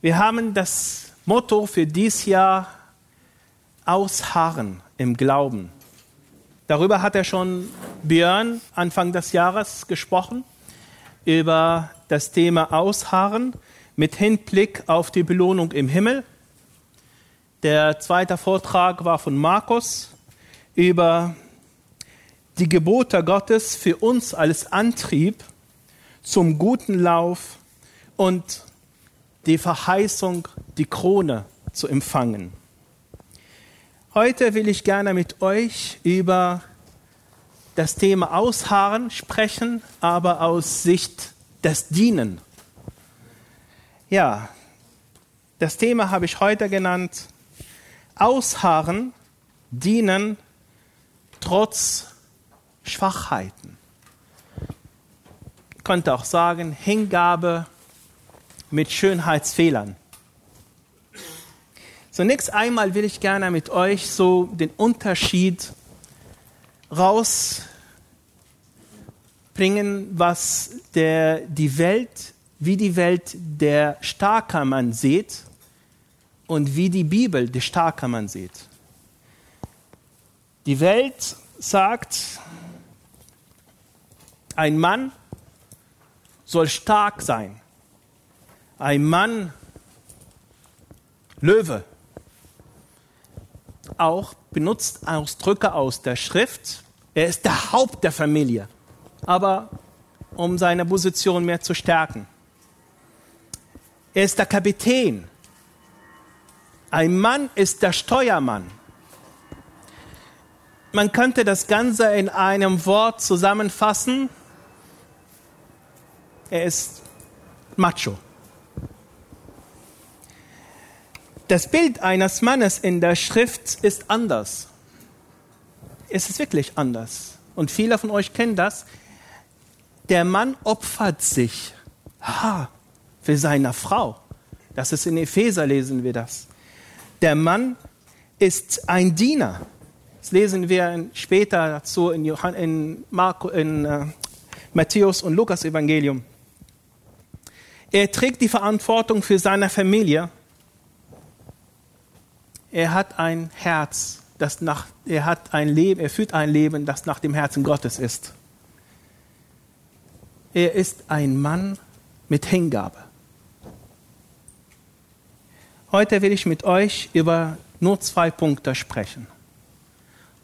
Wir haben das Motto für dieses Jahr Ausharren im Glauben. Darüber hat er schon Björn Anfang des Jahres gesprochen, über das Thema Ausharren mit Hinblick auf die Belohnung im Himmel. Der zweite Vortrag war von Markus über die Gebote Gottes für uns als Antrieb zum guten Lauf und die Verheißung, die Krone zu empfangen. Heute will ich gerne mit euch über das Thema Ausharren sprechen, aber aus Sicht des Dienen. Ja, das Thema habe ich heute genannt, Ausharren, Dienen trotz Schwachheiten. Ich könnte auch sagen, Hingabe mit Schönheitsfehlern. Zunächst einmal will ich gerne mit euch so den Unterschied rausbringen, was der, die Welt, wie die Welt der starker Mann sieht und wie die Bibel der starker Mann sieht. Die Welt sagt, ein Mann soll stark sein. Ein Mann, Löwe, auch benutzt Ausdrücke aus der Schrift. Er ist der Haupt der Familie, aber um seine Position mehr zu stärken. Er ist der Kapitän. Ein Mann ist der Steuermann. Man könnte das Ganze in einem Wort zusammenfassen. Er ist Macho. Das Bild eines Mannes in der Schrift ist anders. Es ist wirklich anders. Und viele von euch kennen das. Der Mann opfert sich ha, für seine Frau. Das ist in Epheser, lesen wir das. Der Mann ist ein Diener. Das lesen wir später dazu in, Johann, in, Marco, in äh, Matthäus und Lukas Evangelium. Er trägt die Verantwortung für seine Familie er hat ein Herz, das nach, er hat ein Leben, er führt ein Leben, das nach dem Herzen Gottes ist. Er ist ein Mann mit Hingabe. Heute will ich mit euch über nur zwei Punkte sprechen.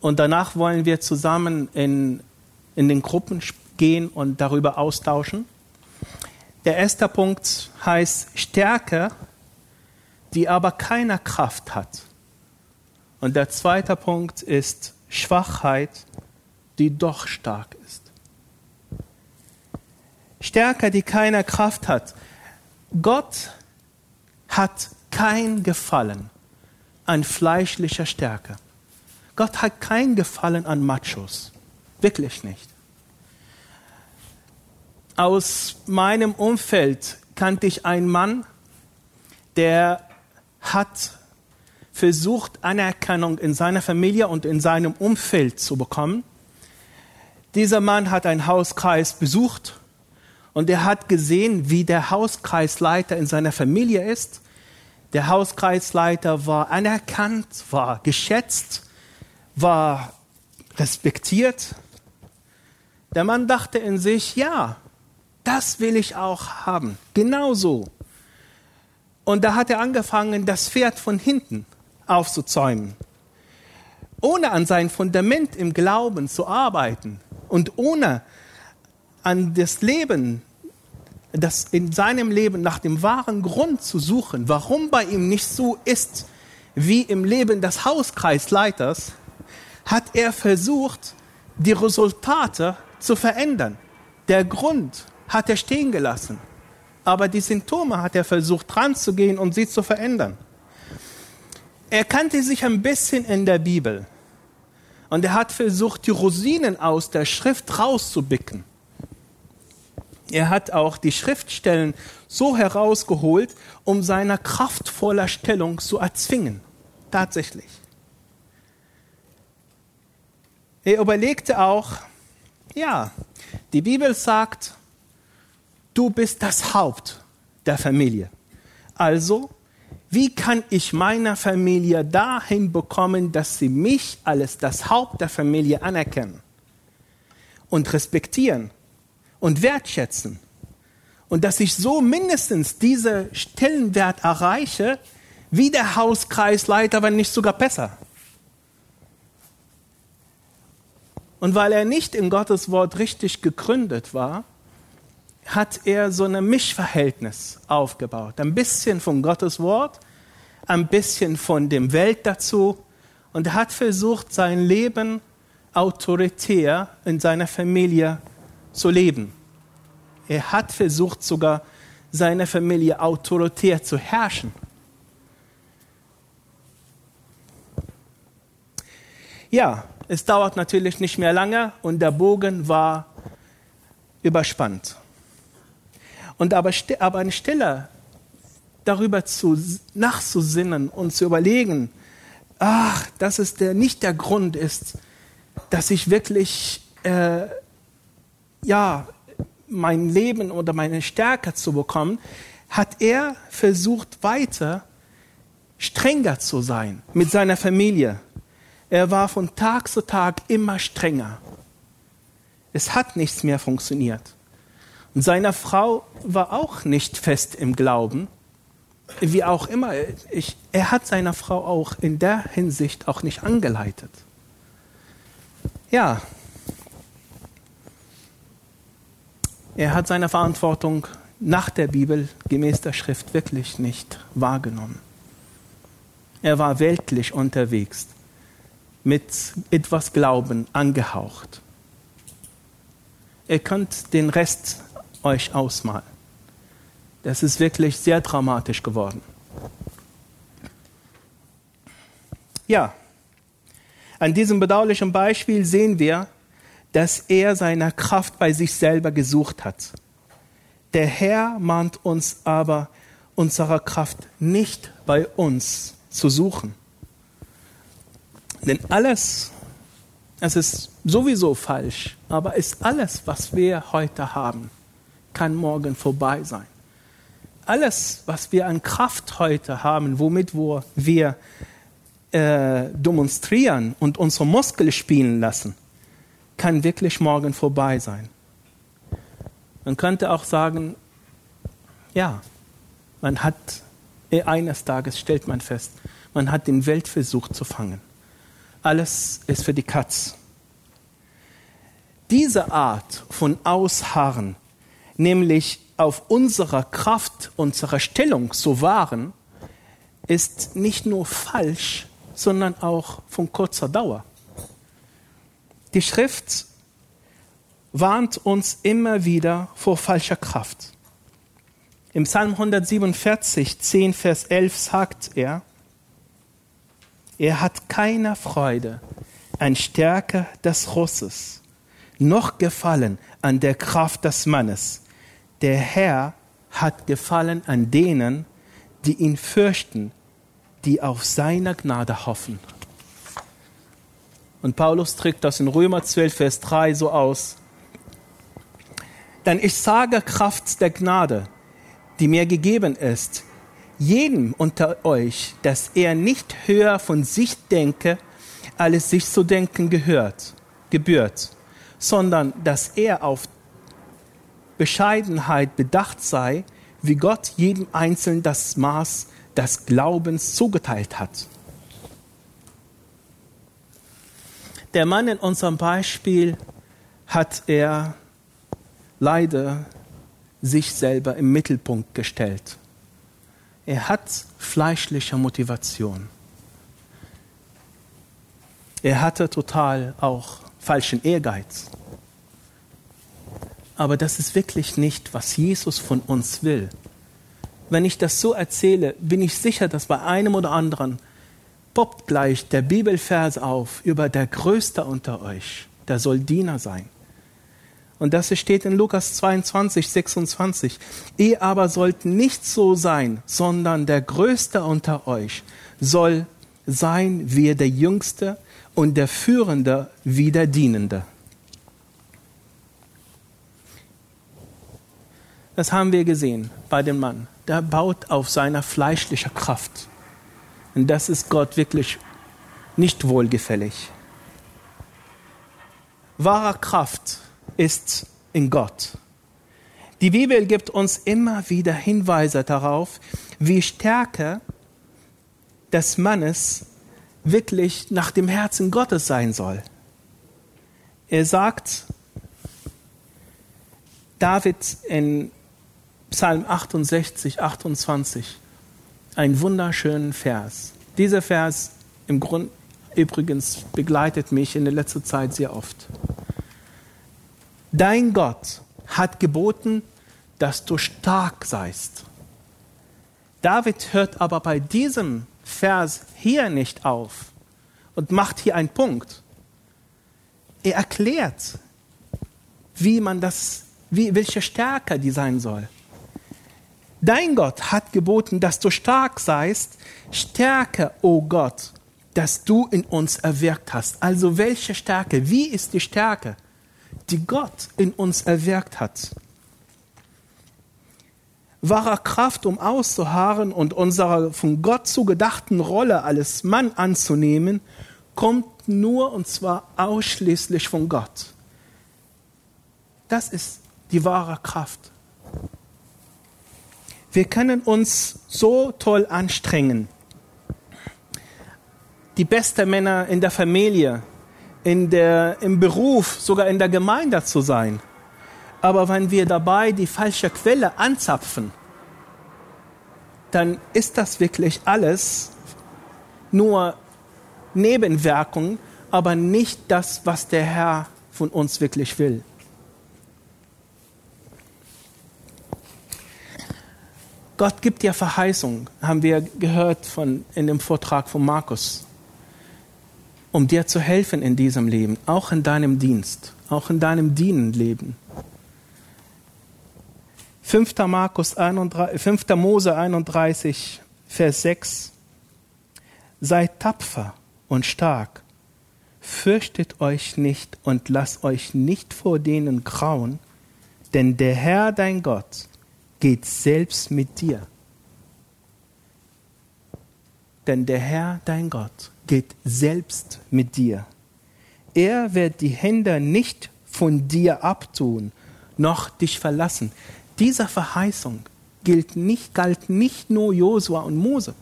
Und danach wollen wir zusammen in, in den Gruppen gehen und darüber austauschen. Der erste Punkt heißt Stärke, die aber keine Kraft hat. Und der zweite Punkt ist Schwachheit, die doch stark ist. Stärke, die keine Kraft hat. Gott hat kein Gefallen an fleischlicher Stärke. Gott hat kein Gefallen an Machos. Wirklich nicht. Aus meinem Umfeld kannte ich einen Mann, der hat versucht, Anerkennung in seiner Familie und in seinem Umfeld zu bekommen. Dieser Mann hat einen Hauskreis besucht und er hat gesehen, wie der Hauskreisleiter in seiner Familie ist. Der Hauskreisleiter war anerkannt, war geschätzt, war respektiert. Der Mann dachte in sich, ja, das will ich auch haben, genauso. Und da hat er angefangen, das Pferd von hinten aufzuzäumen. Ohne an sein Fundament im Glauben zu arbeiten und ohne an das Leben, das in seinem Leben nach dem wahren Grund zu suchen, warum bei ihm nicht so ist wie im Leben des Hauskreisleiters, hat er versucht, die Resultate zu verändern. Der Grund hat er stehen gelassen, aber die Symptome hat er versucht dran zu gehen und sie zu verändern er kannte sich ein bisschen in der Bibel. Und er hat versucht, die Rosinen aus der Schrift rauszubicken. Er hat auch die Schriftstellen so herausgeholt, um seine kraftvolle Stellung zu erzwingen. Tatsächlich. Er überlegte auch, ja, die Bibel sagt, du bist das Haupt der Familie. Also, wie kann ich meiner Familie dahin bekommen, dass sie mich als das Haupt der Familie anerkennen und respektieren und wertschätzen? Und dass ich so mindestens diesen Stellenwert erreiche, wie der Hauskreisleiter, wenn nicht sogar besser. Und weil er nicht in Gottes Wort richtig gegründet war, hat er so ein Mischverhältnis aufgebaut. Ein bisschen von Gottes Wort, ein bisschen von dem Welt dazu und er hat versucht, sein Leben autoritär in seiner Familie zu leben. Er hat versucht sogar, seine Familie autoritär zu herrschen. Ja, es dauert natürlich nicht mehr lange und der Bogen war überspannt. Und aber, aber anstelle darüber zu, nachzusinnen und zu überlegen, ach, dass es der, nicht der Grund ist, dass ich wirklich, äh, ja, mein Leben oder meine Stärke zu bekommen, hat er versucht weiter strenger zu sein mit seiner Familie. Er war von Tag zu Tag immer strenger. Es hat nichts mehr funktioniert. Und seine Frau war auch nicht fest im Glauben. Wie auch immer, ich, er hat seine Frau auch in der Hinsicht auch nicht angeleitet. Ja, er hat seine Verantwortung nach der Bibel gemäß der Schrift wirklich nicht wahrgenommen. Er war weltlich unterwegs, mit etwas Glauben angehaucht. Ihr könnt den Rest euch ausmalen. Das ist wirklich sehr dramatisch geworden. Ja, an diesem bedauerlichen Beispiel sehen wir, dass er seine Kraft bei sich selber gesucht hat. Der Herr mahnt uns aber, unsere Kraft nicht bei uns zu suchen. Denn alles, es ist sowieso falsch, aber ist alles, was wir heute haben, kann morgen vorbei sein. Alles, was wir an Kraft heute haben, womit wir äh, demonstrieren und unsere Muskeln spielen lassen, kann wirklich morgen vorbei sein. Man könnte auch sagen, ja, man hat äh, eines Tages stellt man fest, man hat den Weltversuch zu fangen. Alles ist für die Katz. Diese Art von Ausharren nämlich auf unserer Kraft, unserer Stellung zu wahren, ist nicht nur falsch, sondern auch von kurzer Dauer. Die Schrift warnt uns immer wieder vor falscher Kraft. Im Psalm 147, 10, Vers 11 sagt er, er hat keine Freude an Stärke des Russes, noch Gefallen an der Kraft des Mannes der Herr hat Gefallen an denen, die ihn fürchten, die auf seine Gnade hoffen. Und Paulus trägt das in Römer 12, Vers 3 so aus. Denn ich sage Kraft der Gnade, die mir gegeben ist, jedem unter euch, dass er nicht höher von sich denke, als sich zu denken gehört, gebührt, sondern dass er auf Bescheidenheit bedacht sei, wie Gott jedem Einzelnen das Maß des Glaubens zugeteilt hat. Der Mann in unserem Beispiel hat er leider sich selber im Mittelpunkt gestellt. Er hat fleischliche Motivation. Er hatte total auch falschen Ehrgeiz. Aber das ist wirklich nicht, was Jesus von uns will. Wenn ich das so erzähle, bin ich sicher, dass bei einem oder anderen poppt gleich der Bibelvers auf über der Größte unter euch, der soll Diener sein. Und das steht in Lukas 22, 26. Ihr aber sollt nicht so sein, sondern der Größte unter euch soll sein wie der Jüngste und der Führende wie der Dienende. Das haben wir gesehen bei dem Mann. der baut auf seiner fleischlichen Kraft. Und das ist Gott wirklich nicht wohlgefällig. Wahre Kraft ist in Gott. Die Bibel gibt uns immer wieder Hinweise darauf, wie Stärke des Mannes wirklich nach dem Herzen Gottes sein soll. Er sagt, David in Psalm 68, 28, einen wunderschönen Vers. Dieser Vers im Grund übrigens begleitet mich in der letzten Zeit sehr oft. Dein Gott hat geboten, dass du stark seist. David hört aber bei diesem Vers hier nicht auf und macht hier einen Punkt. Er erklärt, wie man das, wie, welche Stärke die sein soll. Dein Gott hat geboten, dass du stark seist. Stärke, o oh Gott, dass du in uns erwirkt hast. Also welche Stärke? Wie ist die Stärke, die Gott in uns erwirkt hat? Wahre Kraft, um auszuharren und unsere von Gott zugedachten Rolle als Mann anzunehmen, kommt nur und zwar ausschließlich von Gott. Das ist die wahre Kraft. Wir können uns so toll anstrengen. Die besten Männer in der Familie, in der, im Beruf, sogar in der Gemeinde zu sein. Aber wenn wir dabei die falsche Quelle anzapfen, dann ist das wirklich alles nur Nebenwirkung, aber nicht das, was der Herr von uns wirklich will. Gott gibt dir Verheißung, haben wir gehört von, in dem Vortrag von Markus, um dir zu helfen in diesem Leben, auch in deinem Dienst, auch in deinem Dienenleben. 5. Markus 31, 5. Mose 31, Vers 6. Seid tapfer und stark, fürchtet euch nicht und lasst euch nicht vor denen grauen, denn der Herr dein Gott geht selbst mit dir. Denn der Herr, dein Gott, geht selbst mit dir. Er wird die Hände nicht von dir abtun, noch dich verlassen. Diese Verheißung gilt nicht, galt nicht nur Josua und Mose,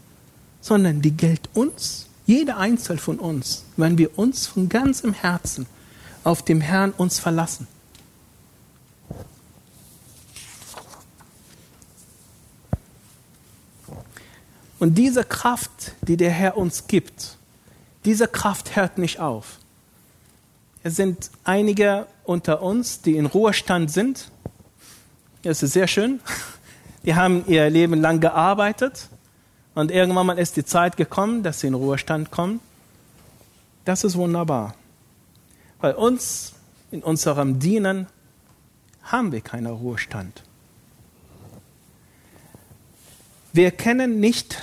sondern die gilt uns, jeder Einzelne von uns, wenn wir uns von ganzem Herzen auf dem Herrn uns verlassen. Und diese Kraft, die der Herr uns gibt, diese Kraft hört nicht auf. Es sind einige unter uns, die in Ruhestand sind. Das ist sehr schön. Die haben ihr Leben lang gearbeitet und irgendwann mal ist die Zeit gekommen, dass sie in Ruhestand kommen. Das ist wunderbar. Bei uns, in unserem Dienen, haben wir keinen Ruhestand. Wir kennen nicht,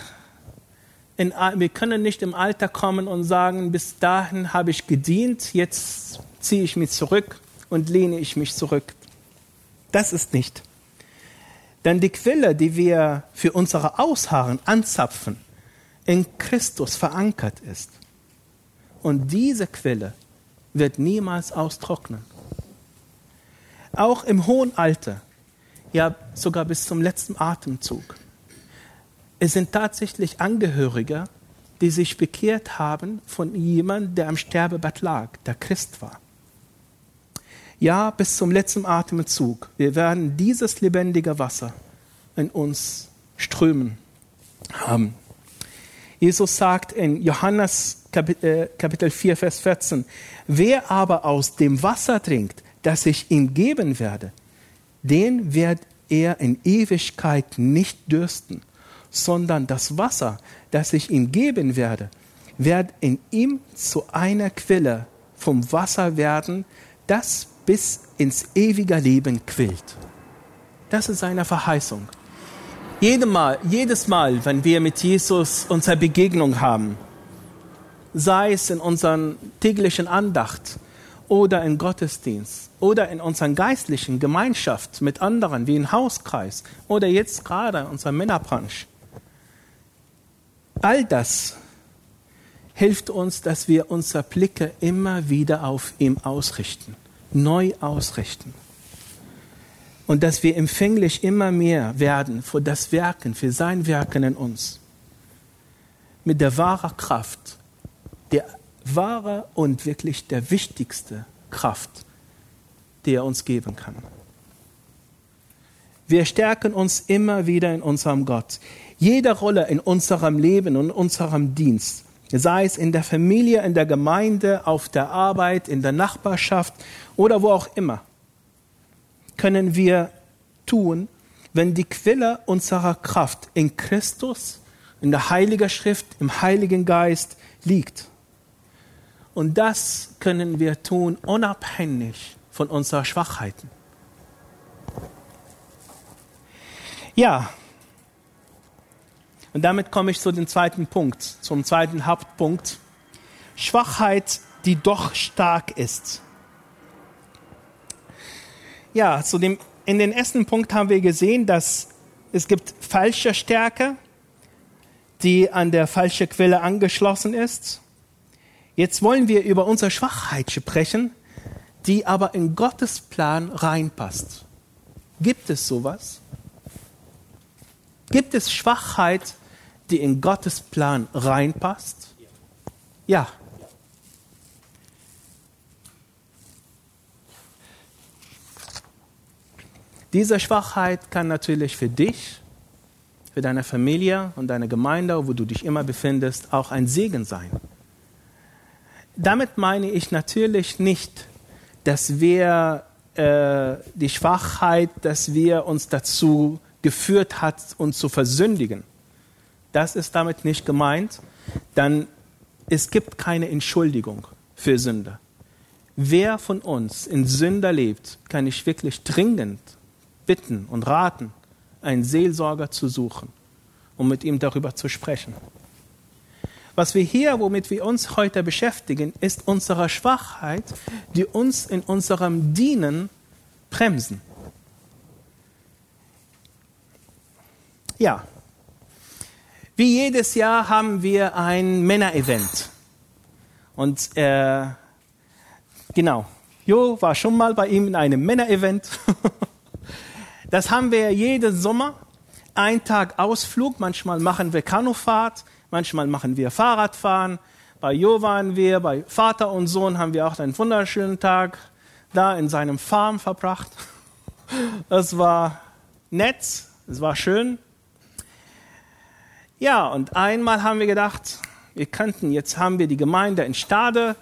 in, wir können nicht im Alter kommen und sagen, bis dahin habe ich gedient, jetzt ziehe ich mich zurück und lehne ich mich zurück. Das ist nicht. Denn die Quelle, die wir für unsere Ausharren anzapfen, in Christus verankert ist. Und diese Quelle wird niemals austrocknen. Auch im hohen Alter, ja sogar bis zum letzten Atemzug es sind tatsächlich Angehörige, die sich bekehrt haben von jemandem, der am Sterbebett lag, der Christ war. Ja, bis zum letzten Atemzug. Wir werden dieses lebendige Wasser in uns strömen haben. Jesus sagt in Johannes äh, Kapitel 4, Vers 14, wer aber aus dem Wasser trinkt, das ich ihm geben werde, den wird er in Ewigkeit nicht dürsten sondern das Wasser, das ich ihm geben werde, wird in ihm zu einer Quelle vom Wasser werden, das bis ins ewige Leben quillt. Das ist seine Verheißung. Jedes Mal, jedes Mal, wenn wir mit Jesus unsere Begegnung haben, sei es in unserer täglichen Andacht oder in Gottesdienst oder in unserer geistlichen Gemeinschaft mit anderen, wie im Hauskreis oder jetzt gerade in unserer Männerbranche. All das hilft uns, dass wir unsere Blicke immer wieder auf ihm ausrichten, neu ausrichten. Und dass wir empfänglich immer mehr werden für das Werken, für sein Werken in uns. Mit der wahren Kraft, der wahre und wirklich der wichtigste Kraft, die er uns geben kann. Wir stärken uns immer wieder in unserem Gott. Jede Rolle in unserem Leben und unserem Dienst, sei es in der Familie, in der Gemeinde, auf der Arbeit, in der Nachbarschaft oder wo auch immer, können wir tun, wenn die Quelle unserer Kraft in Christus, in der Heiligen Schrift, im Heiligen Geist liegt. Und das können wir tun, unabhängig von unseren Schwachheiten. Ja, und damit komme ich zu dem zweiten Punkt, zum zweiten Hauptpunkt. Schwachheit, die doch stark ist. Ja, zu dem, in den ersten Punkt haben wir gesehen, dass es gibt falsche Stärke, die an der falschen Quelle angeschlossen ist. Jetzt wollen wir über unsere Schwachheit sprechen, die aber in Gottes Plan reinpasst. Gibt es sowas? Gibt es Schwachheit, die in Gottes Plan reinpasst? Ja. Diese Schwachheit kann natürlich für dich, für deine Familie und deine Gemeinde, wo du dich immer befindest, auch ein Segen sein damit meine ich natürlich nicht, dass wir äh, die Schwachheit, dass wir uns dazu geführt hat, uns zu versündigen. Das ist damit nicht gemeint. Dann es gibt keine Entschuldigung für Sünde. Wer von uns in Sünder lebt, kann ich wirklich dringend bitten und raten, einen Seelsorger zu suchen, um mit ihm darüber zu sprechen. Was wir hier, womit wir uns heute beschäftigen, ist unsere Schwachheit, die uns in unserem Dienen bremsen. Ja, wie jedes Jahr haben wir ein Männerevent. Und äh, genau, Jo war schon mal bei ihm in einem Männerevent. das haben wir jeden Sommer. Ein Tag Ausflug, manchmal machen wir Kanufahrt, Manchmal machen wir Fahrradfahren. Bei Jo waren wir, bei Vater und Sohn haben wir auch einen wunderschönen Tag da in seinem Farm verbracht. Es war nett, es war schön. Ja, und einmal haben wir gedacht, wir könnten, jetzt haben wir die Gemeinde in Stade,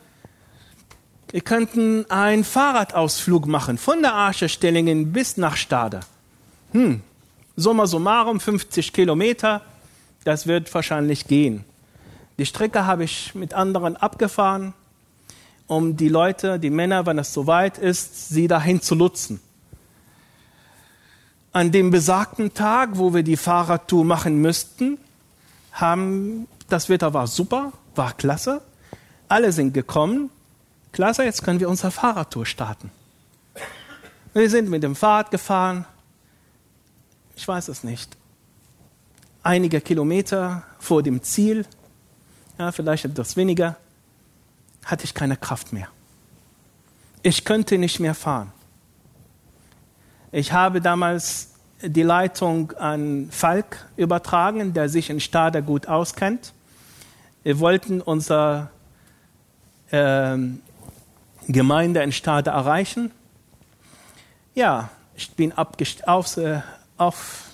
wir könnten einen Fahrradausflug machen von der Arche Stellingen bis nach Stade. Hm, summa summarum 50 Kilometer das wird wahrscheinlich gehen. Die Strecke habe ich mit anderen abgefahren, um die Leute, die Männer, wenn es soweit ist, sie dahin zu nutzen. An dem besagten Tag, wo wir die Fahrradtour machen müssten, haben, das Wetter war super, war klasse. Alle sind gekommen. Klasse, jetzt können wir unsere Fahrradtour starten. Wir sind mit dem Fahrrad gefahren. Ich weiß es nicht einige Kilometer vor dem Ziel, ja, vielleicht etwas weniger, hatte ich keine Kraft mehr. Ich könnte nicht mehr fahren. Ich habe damals die Leitung an Falk übertragen, der sich in Stade gut auskennt. Wir wollten unsere äh, Gemeinde in Stade erreichen. Ja, ich bin auf, äh, auf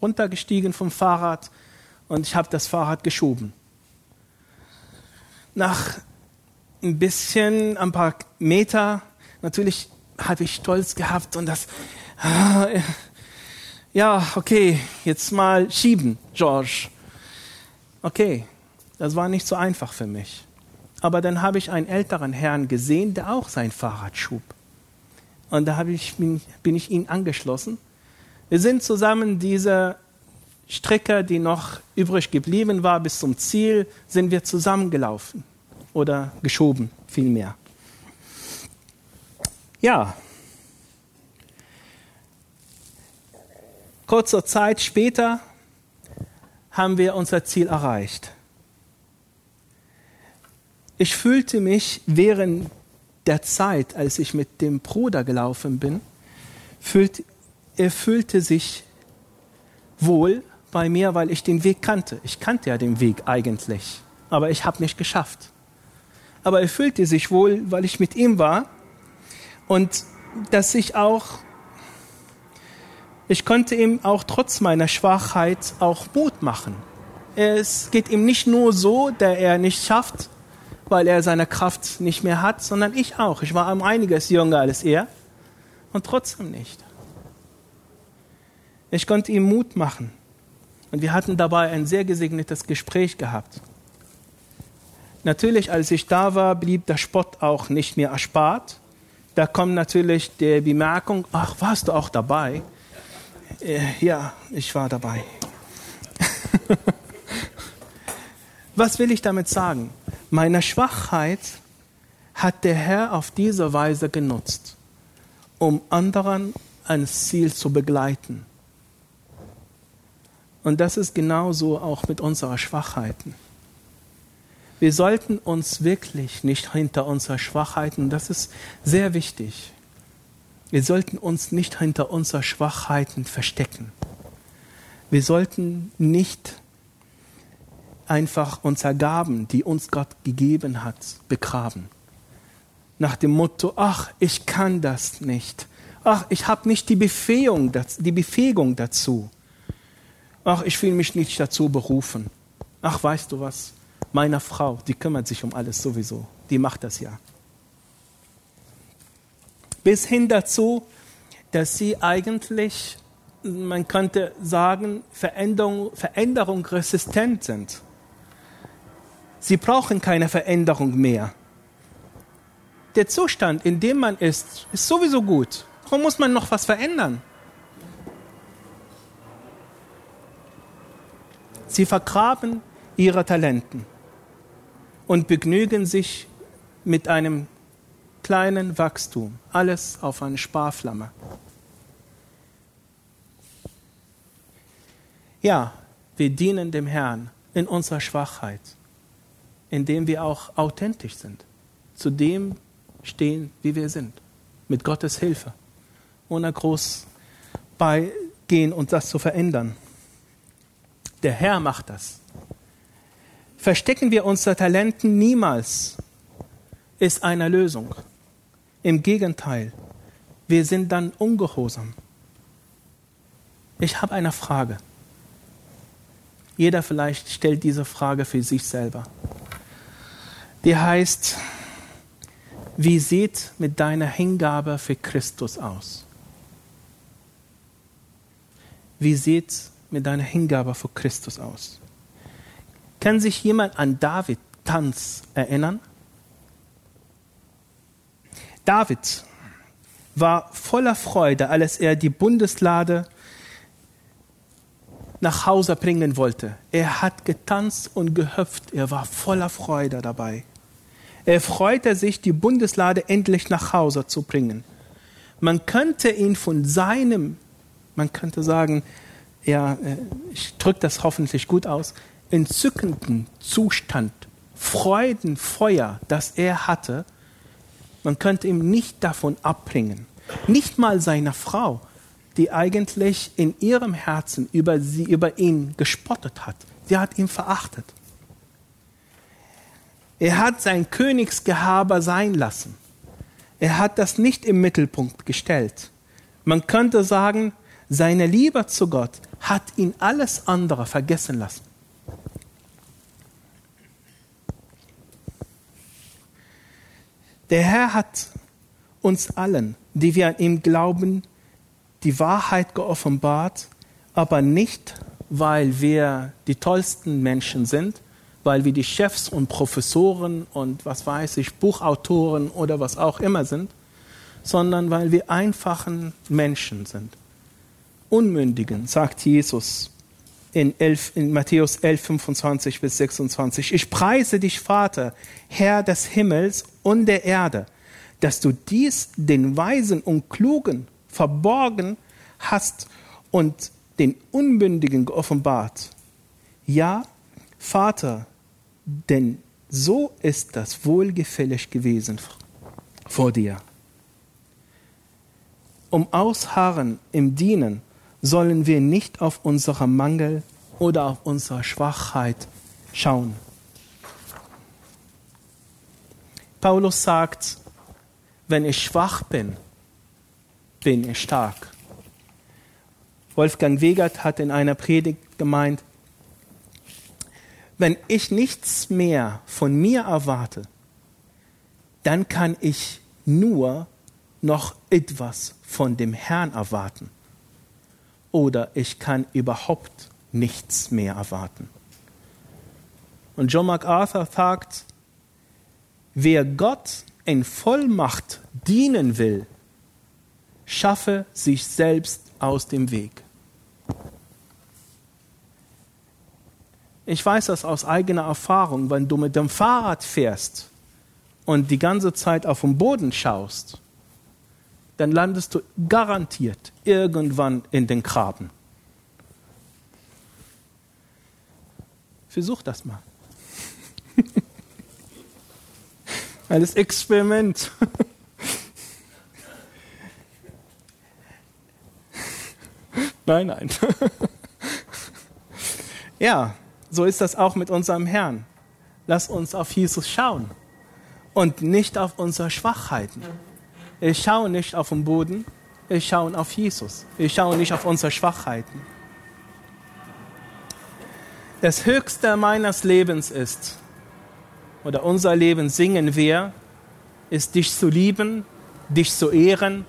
runtergestiegen vom Fahrrad und ich habe das Fahrrad geschoben. Nach ein bisschen, ein paar Meter, natürlich habe ich Stolz gehabt und das, ja, okay, jetzt mal schieben, George. Okay, das war nicht so einfach für mich. Aber dann habe ich einen älteren Herrn gesehen, der auch sein Fahrrad schub. Und da ich, bin, bin ich ihn angeschlossen wir sind zusammen diese Strecke, die noch übrig geblieben war bis zum Ziel, sind wir zusammengelaufen oder geschoben vielmehr. Ja, kurze Zeit später haben wir unser Ziel erreicht. Ich fühlte mich während der Zeit, als ich mit dem Bruder gelaufen bin, fühlt, er fühlte sich wohl bei mir, weil ich den Weg kannte. Ich kannte ja den Weg eigentlich, aber ich habe nicht geschafft. Aber er fühlte sich wohl, weil ich mit ihm war und dass ich auch, ich konnte ihm auch trotz meiner Schwachheit auch Mut machen. Es geht ihm nicht nur so, der er nicht schafft, weil er seine Kraft nicht mehr hat, sondern ich auch. Ich war um einiges jünger als er und trotzdem nicht. Ich konnte ihm Mut machen. Und wir hatten dabei ein sehr gesegnetes Gespräch gehabt. Natürlich, als ich da war, blieb der Spott auch nicht mehr erspart. Da kommt natürlich die Bemerkung, ach, warst du auch dabei? Äh, ja, ich war dabei. Was will ich damit sagen? Meine Schwachheit hat der Herr auf diese Weise genutzt, um anderen ans Ziel zu begleiten. Und das ist genauso auch mit unseren Schwachheiten. Wir sollten uns wirklich nicht hinter unseren Schwachheiten, das ist sehr wichtig, wir sollten uns nicht hinter unseren Schwachheiten verstecken. Wir sollten nicht einfach unsere Gaben, die uns Gott gegeben hat, begraben. Nach dem Motto, ach, ich kann das nicht. Ach, ich habe nicht die Befähigung, die Befähigung dazu. Ach, ich fühle mich nicht dazu berufen. Ach, weißt du was? Meine Frau, die kümmert sich um alles sowieso. Die macht das ja. Bis hin dazu, dass sie eigentlich, man könnte sagen, Veränderung, Veränderung resistent sind. Sie brauchen keine Veränderung mehr. Der Zustand, in dem man ist, ist sowieso gut. Warum muss man noch was verändern? Sie vergraben ihre Talenten und begnügen sich mit einem kleinen Wachstum. Alles auf eine Sparflamme. Ja, wir dienen dem Herrn in unserer Schwachheit, indem wir auch authentisch sind, zu dem stehen, wie wir sind, mit Gottes Hilfe, ohne groß beigehen und das zu verändern. Der Herr macht das. Verstecken wir unsere Talenten niemals, ist eine Lösung. Im Gegenteil, wir sind dann ungehorsam. Ich habe eine Frage. Jeder vielleicht stellt diese Frage für sich selber. Die heißt, wie sieht mit deiner Hingabe für Christus aus? Wie sieht mit deiner Hingabe für Christus aus? Kann sich jemand an David Tanz erinnern? David war voller Freude, als er die Bundeslade nach Hause bringen wollte. Er hat getanzt und gehüpft, er war voller Freude dabei. Er freute sich, die Bundeslade endlich nach Hause zu bringen. Man könnte ihn von seinem, man könnte sagen, ja, äh, ich drücke das hoffentlich gut aus, entzückenden Zustand, Freudenfeuer, das er hatte, man könnte ihm nicht davon abbringen. Nicht mal seiner Frau, die eigentlich in ihrem Herzen über, sie, über ihn gespottet hat. Sie hat ihn verachtet. Er hat sein Königsgehabe sein lassen. Er hat das nicht im Mittelpunkt gestellt. Man könnte sagen, seine Liebe zu Gott hat ihn alles andere vergessen lassen. Der Herr hat uns allen, die wir an ihm glauben, die Wahrheit geoffenbart, aber nicht, weil wir die tollsten Menschen sind, weil wir die Chefs und Professoren und was weiß ich, Buchautoren oder was auch immer sind, sondern weil wir einfachen Menschen sind. Unmündigen, sagt Jesus in, 11, in Matthäus 11, 25 bis 26. Ich preise dich, Vater, Herr des Himmels und der Erde, dass du dies den Weisen und Klugen verborgen hast und den Unbündigen geoffenbart. Ja, Vater, denn so ist das wohlgefällig gewesen vor dir. Um Ausharren im Dienen sollen wir nicht auf unseren Mangel oder auf unsere Schwachheit schauen. Paulus sagt, wenn ich schwach bin, bin ich stark. Wolfgang Wegert hat in einer Predigt gemeint, wenn ich nichts mehr von mir erwarte, dann kann ich nur noch etwas von dem Herrn erwarten. Oder ich kann überhaupt nichts mehr erwarten. Und John MacArthur sagt, wer Gott in Vollmacht dienen will, schaffe sich selbst aus dem Weg. Ich weiß das aus eigener Erfahrung, wenn du mit dem Fahrrad fährst und die ganze Zeit auf den Boden schaust, dann landest du garantiert irgendwann in den Graben. Versuch das mal. Als Experiment. nein, nein. ja, so ist das auch mit unserem Herrn. Lass uns auf Jesus schauen und nicht auf unsere Schwachheiten. Ich schaue nicht auf den Boden, ich schaue auf Jesus. Ich schaue nicht auf unsere Schwachheiten. Das Höchste meines Lebens ist, oder unser Leben singen wir, ist dich zu lieben, dich zu ehren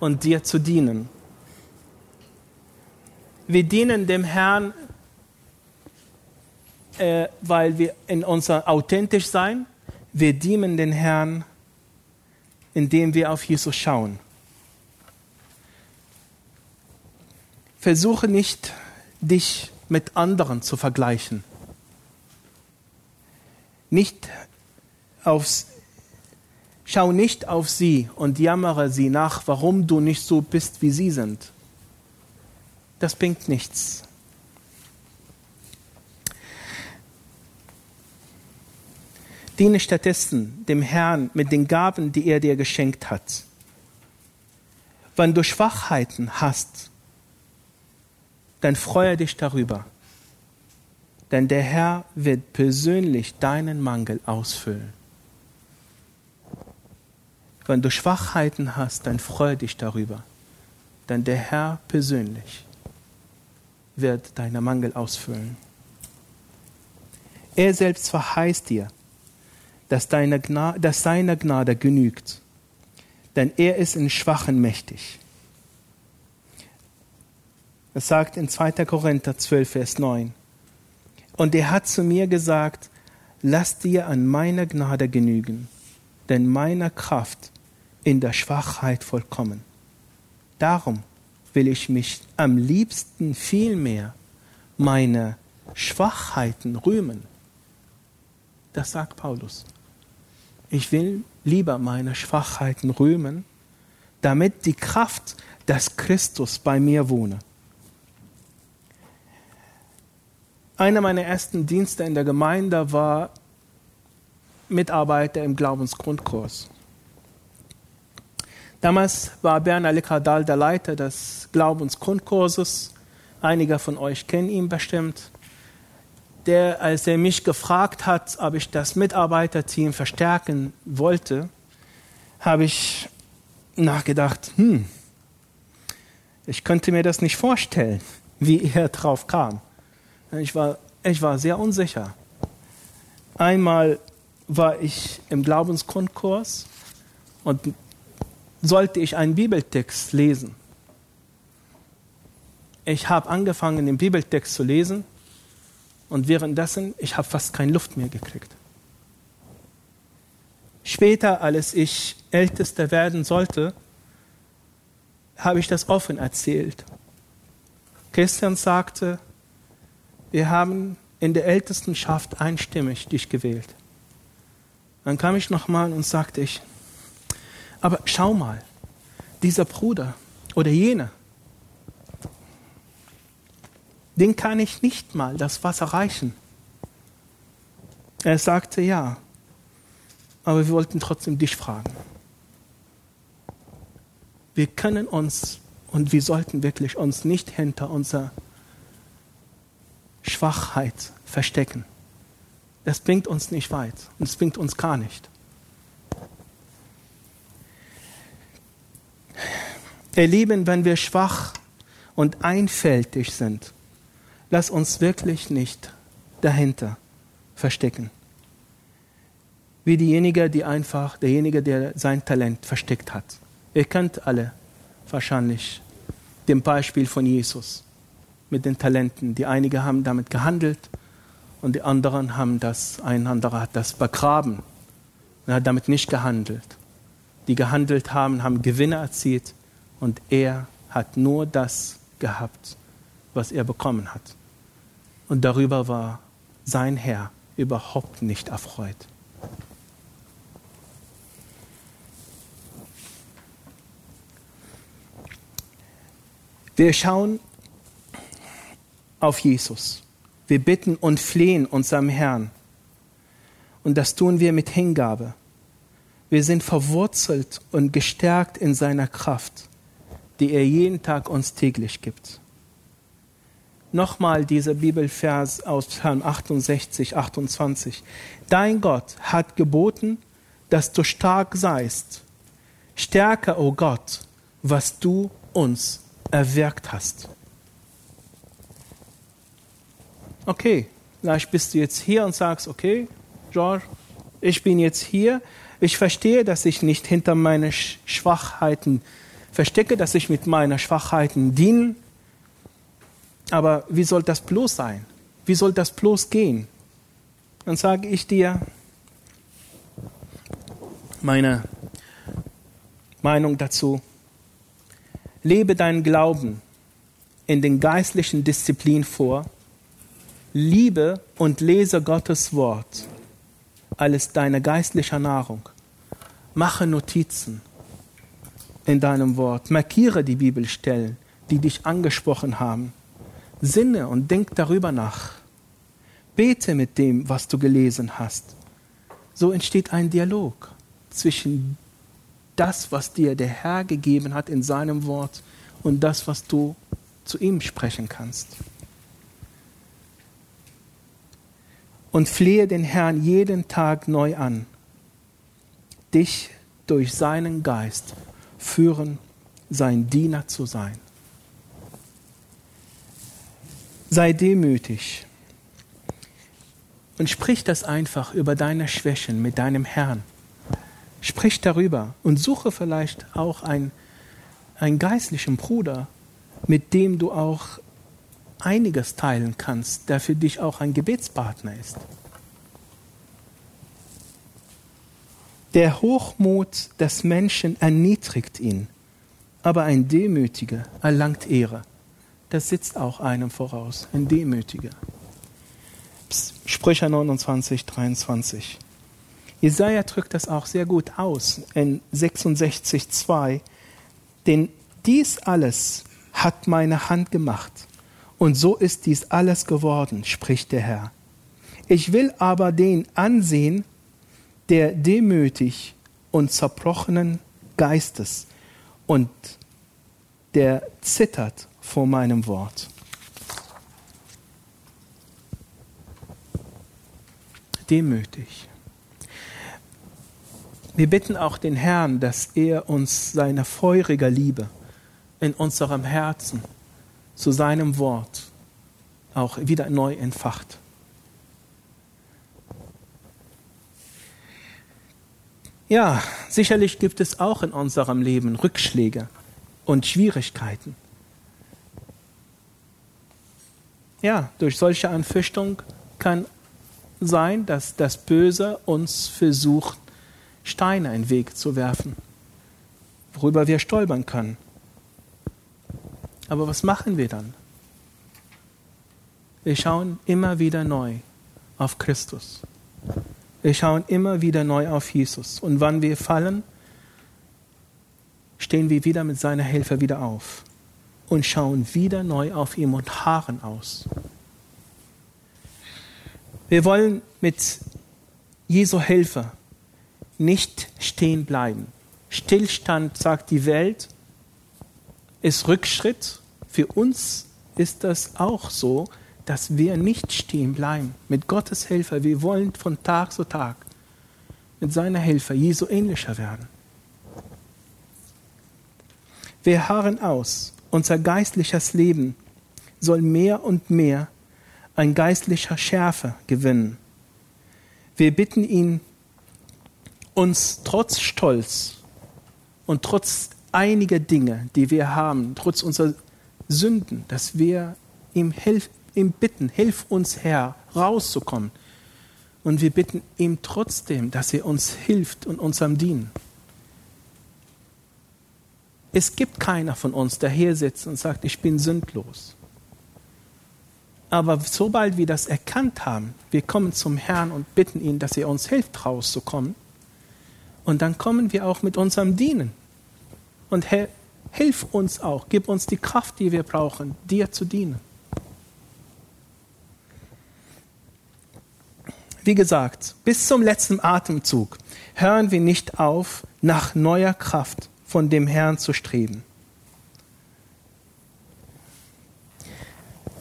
und dir zu dienen. Wir dienen dem Herrn äh, weil wir in unser authentisch sein. Wir dienen den Herrn, indem wir auf Jesus schauen. Versuche nicht, dich mit anderen zu vergleichen. Nicht aufs, schau nicht auf sie und jammere sie nach, warum du nicht so bist, wie sie sind. Das bringt nichts. Diene stattdessen dem Herrn mit den Gaben, die er dir geschenkt hat. Wenn du Schwachheiten hast, dann freue dich darüber. Denn der Herr wird persönlich deinen Mangel ausfüllen. Wenn du Schwachheiten hast, dann freue dich darüber. Denn der Herr persönlich wird deinen Mangel ausfüllen. Er selbst verheißt dir, dass, deine Gnade, dass seine Gnade genügt, denn er ist in Schwachen mächtig. Es sagt in 2. Korinther 12, Vers 9. Und er hat zu mir gesagt, lass dir an meiner Gnade genügen, denn meine Kraft in der Schwachheit vollkommen. Darum will ich mich am liebsten vielmehr meine Schwachheiten rühmen. Das sagt Paulus. Ich will lieber meine Schwachheiten rühmen, damit die Kraft des Christus bei mir wohne. Einer meiner ersten Dienste in der Gemeinde war Mitarbeiter im Glaubensgrundkurs. Damals war Bernhard Lekardal der Leiter des Glaubensgrundkurses. Einige von euch kennen ihn bestimmt der, als er mich gefragt hat, ob ich das Mitarbeiterteam verstärken wollte, habe ich nachgedacht, hm, ich könnte mir das nicht vorstellen, wie er drauf kam. Ich war, ich war sehr unsicher. Einmal war ich im Glaubensgrundkurs und sollte ich einen Bibeltext lesen. Ich habe angefangen, den Bibeltext zu lesen und währenddessen, ich habe fast keine Luft mehr gekriegt. Später, als ich Ältester werden sollte, habe ich das offen erzählt. Christian sagte, wir haben in der Ältestenschaft einstimmig dich gewählt. Dann kam ich nochmal und sagte ich, Aber schau mal, dieser Bruder oder jener, den kann ich nicht mal das Wasser reichen. Er sagte ja, aber wir wollten trotzdem dich fragen. Wir können uns und wir sollten wirklich uns nicht hinter unserer Schwachheit verstecken. Das bringt uns nicht weit und es bringt uns gar nicht. Ihr Lieben, wenn wir schwach und einfältig sind, lass uns wirklich nicht dahinter verstecken. Wie diejenige, die einfach, derjenige, der sein Talent versteckt hat. Ihr kennt alle wahrscheinlich dem Beispiel von Jesus mit den Talenten. Die einige haben damit gehandelt und die anderen haben das, ein anderer hat das begraben und hat damit nicht gehandelt. Die gehandelt haben, haben Gewinne erzielt und er hat nur das gehabt, was er bekommen hat. Und darüber war sein Herr überhaupt nicht erfreut. Wir schauen auf Jesus. Wir bitten und flehen unserem Herrn. Und das tun wir mit Hingabe. Wir sind verwurzelt und gestärkt in seiner Kraft, die er jeden Tag uns täglich gibt. Nochmal dieser Bibelvers aus Psalm 68, 28. Dein Gott hat geboten, dass du stark seist. Stärke, o oh Gott, was du uns erwirkt hast. Okay, vielleicht bist du jetzt hier und sagst, okay, George, ich bin jetzt hier. Ich verstehe, dass ich nicht hinter meine Schwachheiten verstecke, dass ich mit meinen Schwachheiten diene. Aber wie soll das bloß sein? Wie soll das bloß gehen? Dann sage ich dir meine Meinung dazu. Lebe deinen Glauben in den geistlichen Disziplinen vor. Liebe und lese Gottes Wort als deine geistliche Nahrung. Mache Notizen in deinem Wort. Markiere die Bibelstellen, die dich angesprochen haben. Sinne und denk darüber nach. Bete mit dem, was du gelesen hast. So entsteht ein Dialog zwischen das, was dir der Herr gegeben hat in seinem Wort und das, was du zu ihm sprechen kannst. Und flehe den Herrn jeden Tag neu an, dich durch seinen Geist führen, sein Diener zu sein. Sei demütig und sprich das einfach über deine Schwächen mit deinem Herrn. Sprich darüber und suche vielleicht auch einen, einen geistlichen Bruder, mit dem du auch einiges teilen kannst, der für dich auch ein Gebetspartner ist. Der Hochmut des Menschen erniedrigt ihn, aber ein Demütiger erlangt Ehre. Das sitzt auch einem voraus, ein Demütiger. Sprüche 29, 23. Jesaja drückt das auch sehr gut aus in 66,2. Denn dies alles hat meine Hand gemacht. Und so ist dies alles geworden, spricht der Herr. Ich will aber den ansehen, der demütig und zerbrochenen Geistes und der zittert vor meinem Wort. Demütig. Wir bitten auch den Herrn, dass er uns seine feurige Liebe in unserem Herzen zu seinem Wort auch wieder neu entfacht. Ja, sicherlich gibt es auch in unserem Leben Rückschläge und Schwierigkeiten. Ja, durch solche Anfechtung kann sein, dass das Böse uns versucht Steine in den Weg zu werfen, worüber wir stolpern können. Aber was machen wir dann? Wir schauen immer wieder neu auf Christus. Wir schauen immer wieder neu auf Jesus. Und wann wir fallen, stehen wir wieder mit seiner Hilfe wieder auf und schauen wieder neu auf ihn und harren aus. Wir wollen mit Jesu Hilfe nicht stehen bleiben. Stillstand, sagt die Welt, ist Rückschritt. Für uns ist das auch so, dass wir nicht stehen bleiben. Mit Gottes Hilfe, wir wollen von Tag zu Tag mit seiner Hilfe Jesu ähnlicher werden. Wir harren aus. Unser geistliches Leben soll mehr und mehr ein geistlicher Schärfe gewinnen. Wir bitten ihn, uns trotz Stolz und trotz einiger Dinge, die wir haben, trotz unserer Sünden, dass wir ihm, helf, ihm bitten, hilf uns Herr, rauszukommen. Und wir bitten ihm trotzdem, dass er uns hilft und uns am Dienen. Es gibt keiner von uns, der hier sitzt und sagt, ich bin sündlos. Aber sobald wir das erkannt haben, wir kommen zum Herrn und bitten ihn, dass er uns hilft, rauszukommen. Und dann kommen wir auch mit unserem Dienen. Und Herr, hilf uns auch, gib uns die Kraft, die wir brauchen, dir zu dienen. Wie gesagt, bis zum letzten Atemzug hören wir nicht auf, nach neuer Kraft von dem Herrn zu streben.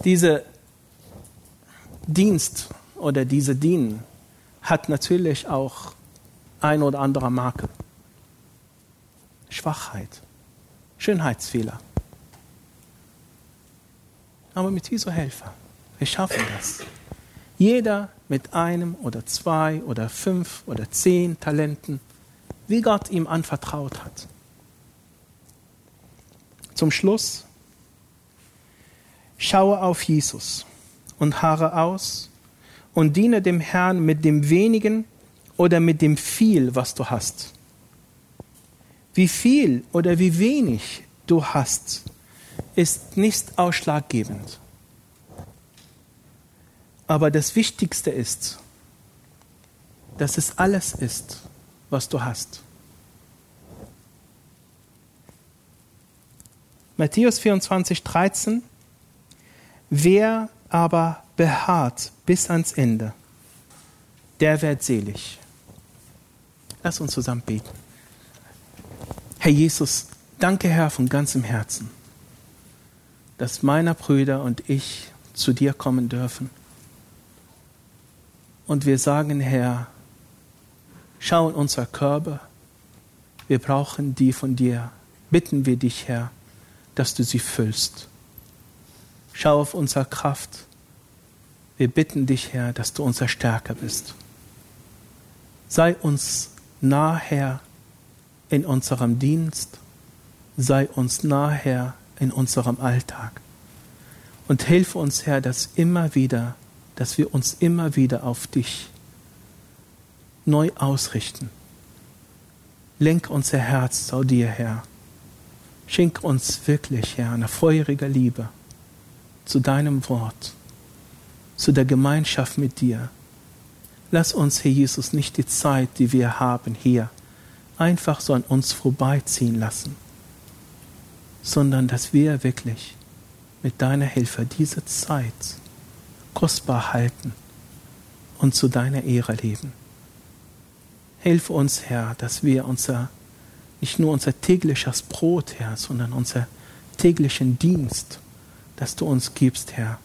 Diese Dienst oder diese Dienen hat natürlich auch ein oder andere Makel. Schwachheit, Schönheitsfehler. Aber mit Jesu Helfer, wir schaffen das. Jeder mit einem oder zwei oder fünf oder zehn Talenten, wie Gott ihm anvertraut hat. Zum Schluss, schaue auf Jesus und haare aus und diene dem Herrn mit dem wenigen oder mit dem viel, was du hast. Wie viel oder wie wenig du hast, ist nicht ausschlaggebend. Aber das Wichtigste ist, dass es alles ist, was du hast. Matthäus 24, 13. Wer aber beharrt bis ans Ende, der wird selig. Lass uns zusammen beten. Herr Jesus, danke Herr von ganzem Herzen, dass meiner Brüder und ich zu dir kommen dürfen. Und wir sagen, Herr, schau in unser Körper, wir brauchen die von dir. Bitten wir dich, Herr, dass du sie füllst. Schau auf unsere Kraft. Wir bitten dich, Herr, dass du unser Stärker bist. Sei uns nah, Herr, in unserem Dienst. Sei uns nah, Herr, in unserem Alltag. Und hilf uns, Herr, dass immer wieder, dass wir uns immer wieder auf dich neu ausrichten. Lenk unser Herz zu dir, Herr. Schenk uns wirklich, Herr, eine feurige Liebe zu deinem Wort, zu der Gemeinschaft mit dir. Lass uns, Herr Jesus, nicht die Zeit, die wir haben hier, einfach so an uns vorbeiziehen lassen, sondern dass wir wirklich mit deiner Hilfe diese Zeit kostbar halten und zu deiner Ehre leben. Hilf uns, Herr, dass wir unser, nicht nur unser tägliches Brot, Herr, sondern unser täglichen Dienst das du uns gibst, Herr.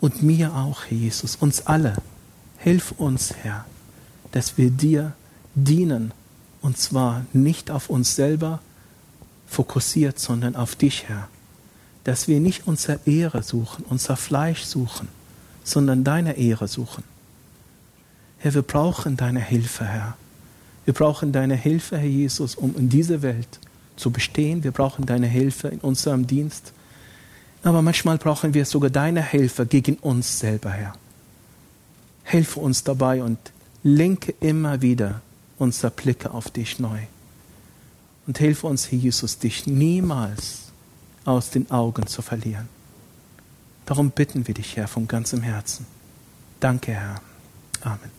Und mir auch, Herr Jesus, uns alle. Hilf uns, Herr, dass wir dir dienen, und zwar nicht auf uns selber fokussiert, sondern auf dich, Herr. Dass wir nicht unsere Ehre suchen, unser Fleisch suchen, sondern deine Ehre suchen. Herr, wir brauchen deine Hilfe, Herr. Wir brauchen deine Hilfe, Herr Jesus, um in dieser Welt zu bestehen. Wir brauchen deine Hilfe in unserem Dienst. Aber manchmal brauchen wir sogar deine Hilfe gegen uns selber, Herr. Helfe uns dabei und lenke immer wieder unsere Blicke auf dich neu. Und hilfe uns, Herr Jesus, dich niemals aus den Augen zu verlieren. Darum bitten wir dich, Herr, von ganzem Herzen. Danke, Herr. Amen.